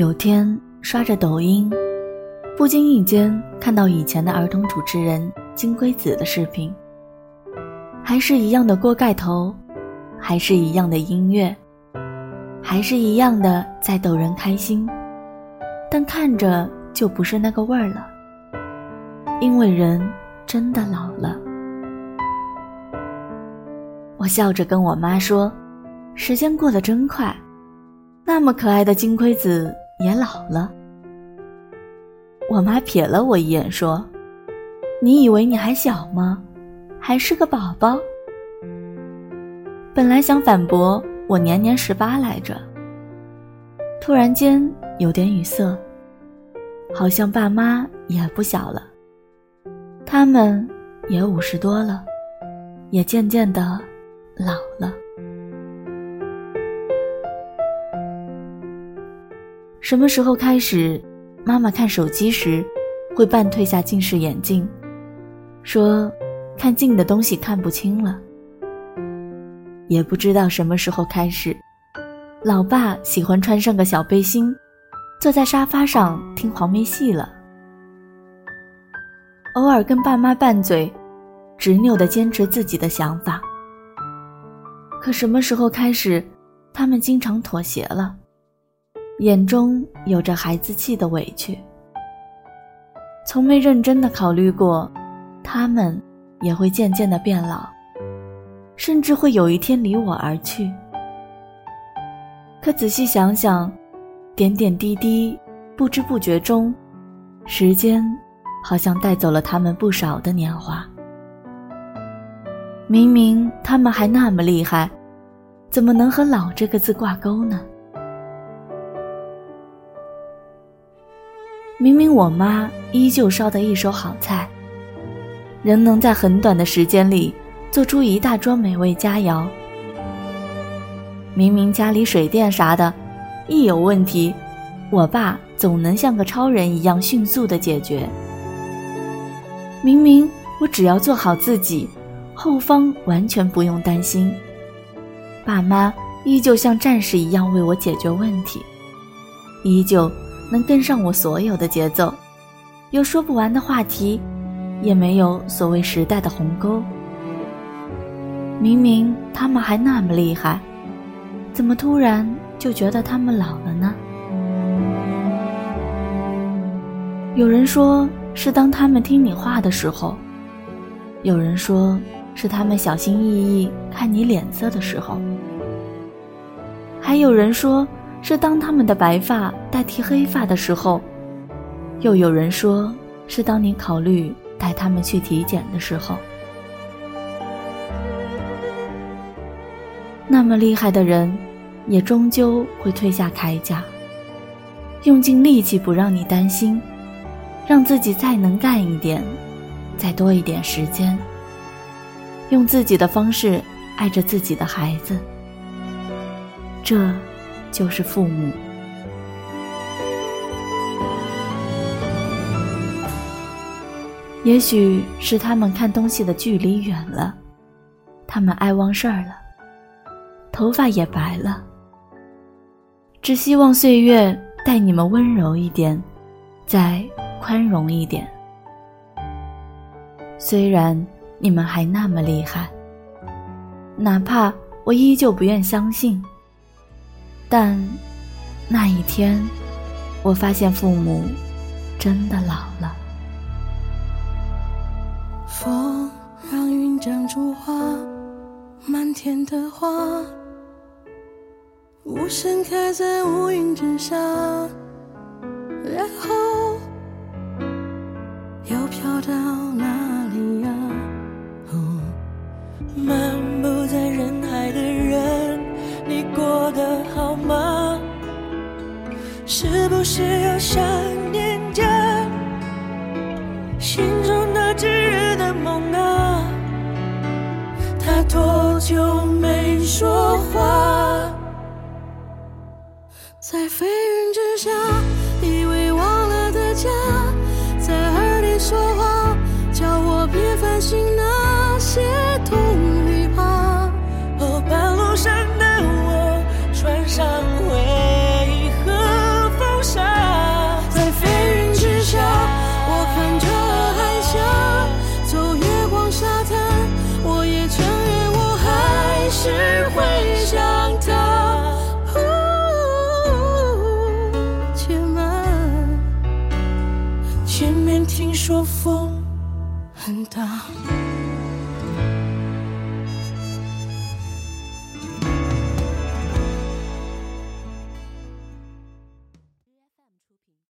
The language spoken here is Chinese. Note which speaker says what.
Speaker 1: 有天刷着抖音，不经意间看到以前的儿童主持人金龟子的视频，还是一样的锅盖头，还是一样的音乐，还是一样的在逗人开心，但看着就不是那个味儿了，因为人真的老了。我笑着跟我妈说：“时间过得真快，那么可爱的金龟子。”也老了，我妈瞥了我一眼，说：“你以为你还小吗？还是个宝宝。”本来想反驳我年年十八来着，突然间有点语塞，好像爸妈也不小了，他们也五十多了，也渐渐的老了。什么时候开始，妈妈看手机时会半褪下近视眼镜，说看近的东西看不清了。也不知道什么时候开始，老爸喜欢穿上个小背心，坐在沙发上听黄梅戏了。偶尔跟爸妈拌嘴，执拗地坚持自己的想法。可什么时候开始，他们经常妥协了？眼中有着孩子气的委屈，从没认真的考虑过，他们也会渐渐的变老，甚至会有一天离我而去。可仔细想想，点点滴滴，不知不觉中，时间好像带走了他们不少的年华。明明他们还那么厉害，怎么能和“老”这个字挂钩呢？明明我妈依旧烧得一手好菜，仍能在很短的时间里做出一大桌美味佳肴。明明家里水电啥的，一有问题，我爸总能像个超人一样迅速的解决。明明我只要做好自己，后方完全不用担心，爸妈依旧像战士一样为我解决问题，依旧。能跟上我所有的节奏，有说不完的话题，也没有所谓时代的鸿沟。明明他们还那么厉害，怎么突然就觉得他们老了呢？有人说是当他们听你话的时候，有人说是他们小心翼翼看你脸色的时候，还有人说。是当他们的白发代替黑发的时候，又有人说是当你考虑带他们去体检的时候。那么厉害的人，也终究会褪下铠甲，用尽力气不让你担心，让自己再能干一点，再多一点时间，用自己的方式爱着自己的孩子。这。就是父母。也许是他们看东西的距离远了，他们爱忘事儿了，头发也白了。只希望岁月待你们温柔一点，再宽容一点。虽然你们还那么厉害，哪怕我依旧不愿相信。但那一天，我发现父母真的老了。
Speaker 2: 风让云长出花，满天的花，无声开在乌云之下，然后是不是又想念家心中那炙热的梦啊？他多久没说话？在飞云之下，说风很大。